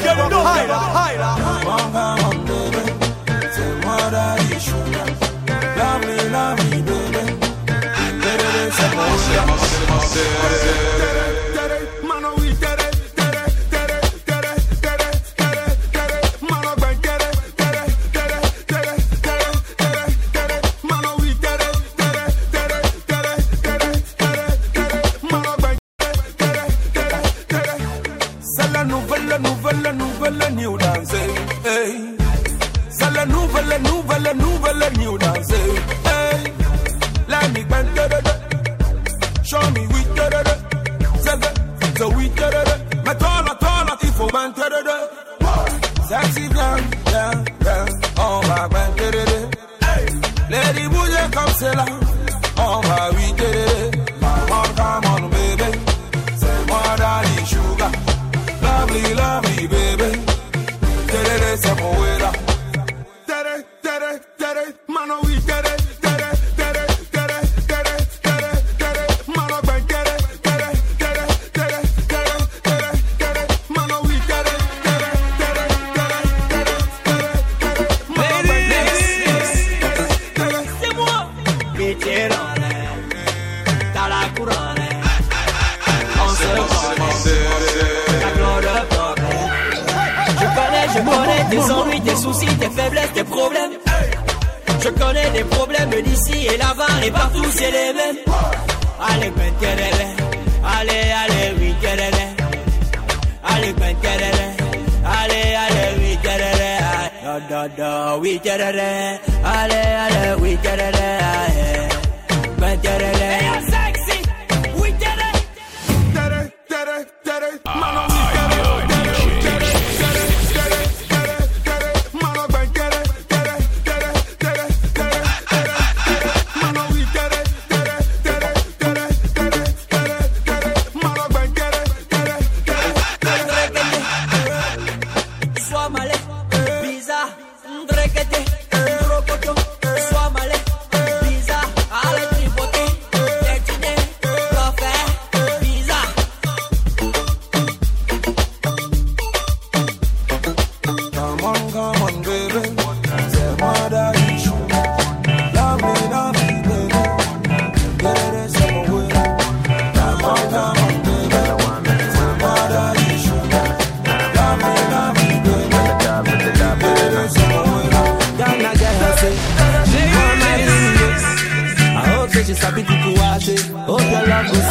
get it up, get it up, higher, higher. C'est moi d'aller sugar. Love me, love me, baby. C'est moi, c'est moi, c'est moi, c'est C'est la nouvelle, nouvelle, nouvelle new dance. Hey. Let me bend da da. Show me we da da da. That, so we da da da. Me tola tola faut bend da da da. Sexy Vétéran T'as la couronne. On se connaît T'as plein de problèmes Je connais, je connais tes ennuis, tes soucis, tes faiblesses, tes problèmes. Je connais les problèmes d'ici et là-bas et partout c'est les mêmes. Allez, ben. Allez, allez, oui. Allez, ben, Da, da, da, oui, terele. Allez, allez, oui, terele. Allez, ben, terele. sexy, oui,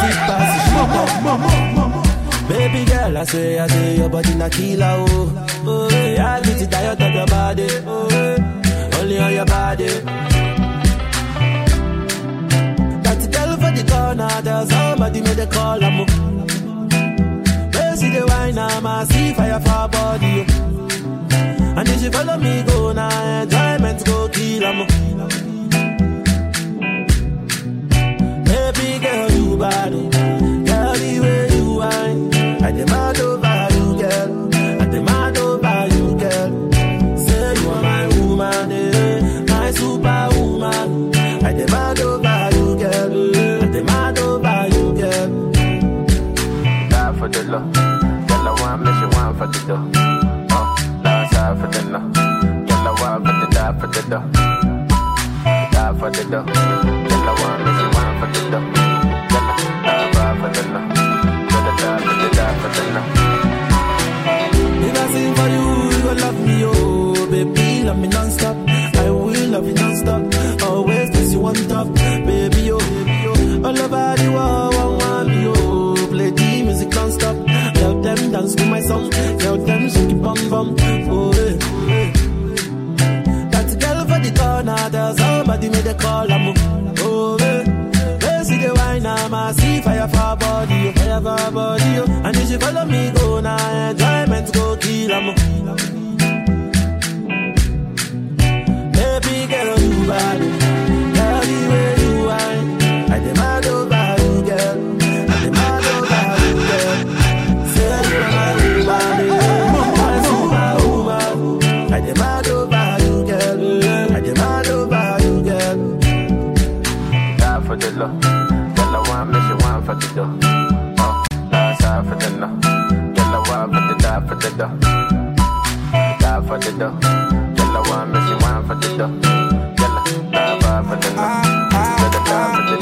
your love go see pass. Baby girl, I say, I say your body na killer oh. Oh, yeah, I get it tired of your body. Oh, only on your body. That girl for the corner, there's somebody made a call. I'm Where see the wine, I'm a see fire for body. oh. And if you follow me, go now, enjoyment go kill. Baby for the I want want for the I for the love. I for the for love. You, you love me, oh Baby, love me I will love you non-stop. Always place you on top Baby, oh, baby, oh. One want oh, oh, oh, me, oh. Play the music Tell them dance to my song. Tell them a call, I'm Oh, eh They see the wine, I'm a see fire for body, fire for body, oh. And if you follow me, go now, enjoyment go kill 'em. فتشة يلا لا ما فتنا لا لا فتنا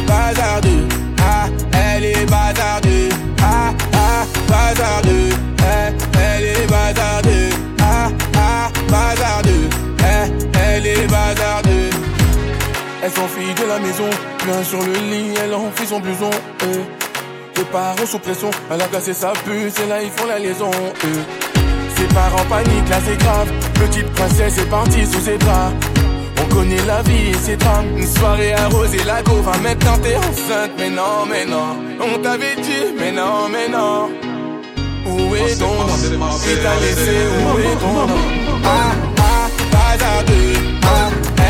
maison, bien sur le lit, elle enfuit son blouson eh. Les parents sous pression, elle a cassé sa puce et là ils font la liaison eh. Ses parents paniquent, là c'est grave. Petite princesse est partie sous ses draps On connaît la vie et ses drames. Une soirée arrosée, la go maintenant t'es enceinte. Mais non, mais non On t'avait dit, mais non, mais non. Où est ton nom? Qui t'a laissé, où est ton nom? Ah, ah, bazardeux. Ah,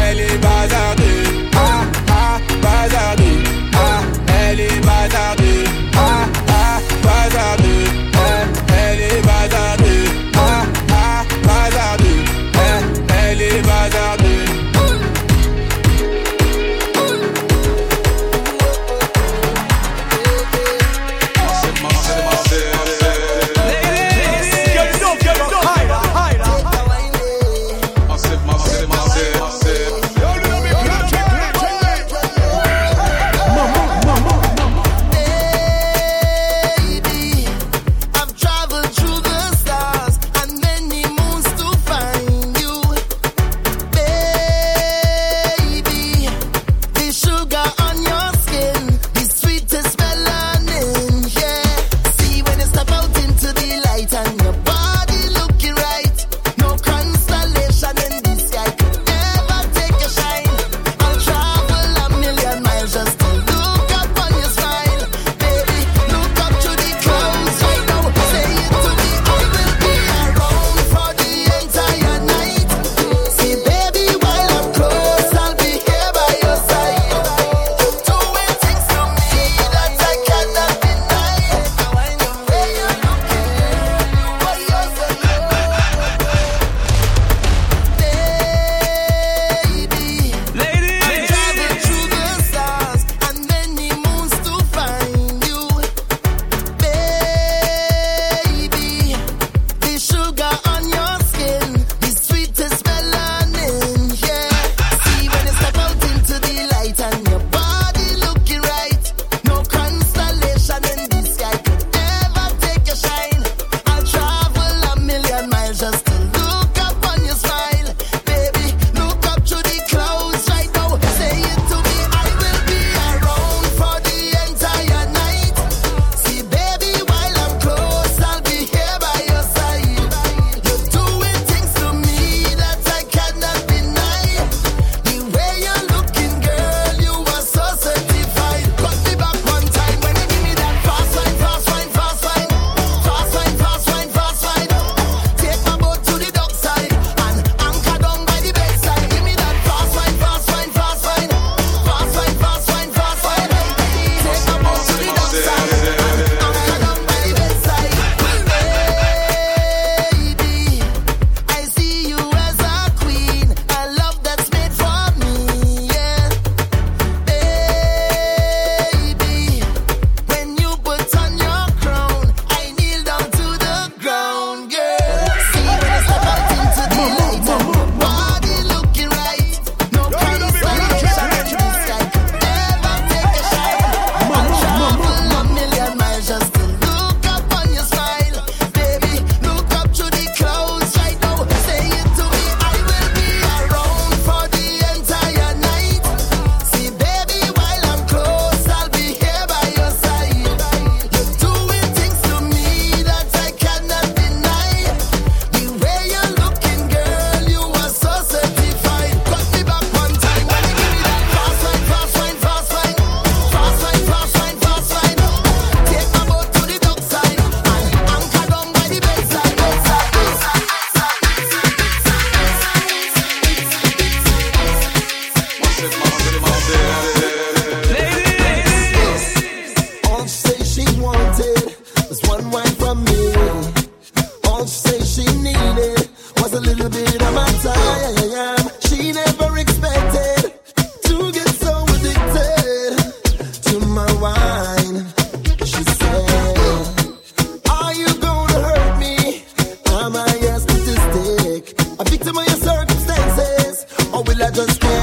elle est bazardeux live just evicted?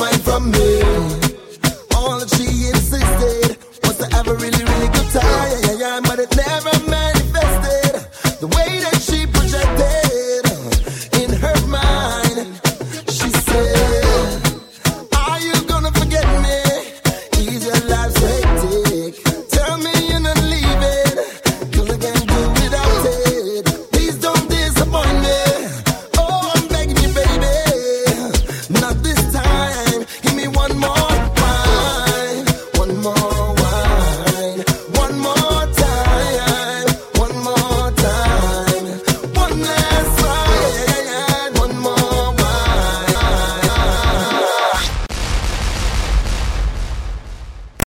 Mind from me.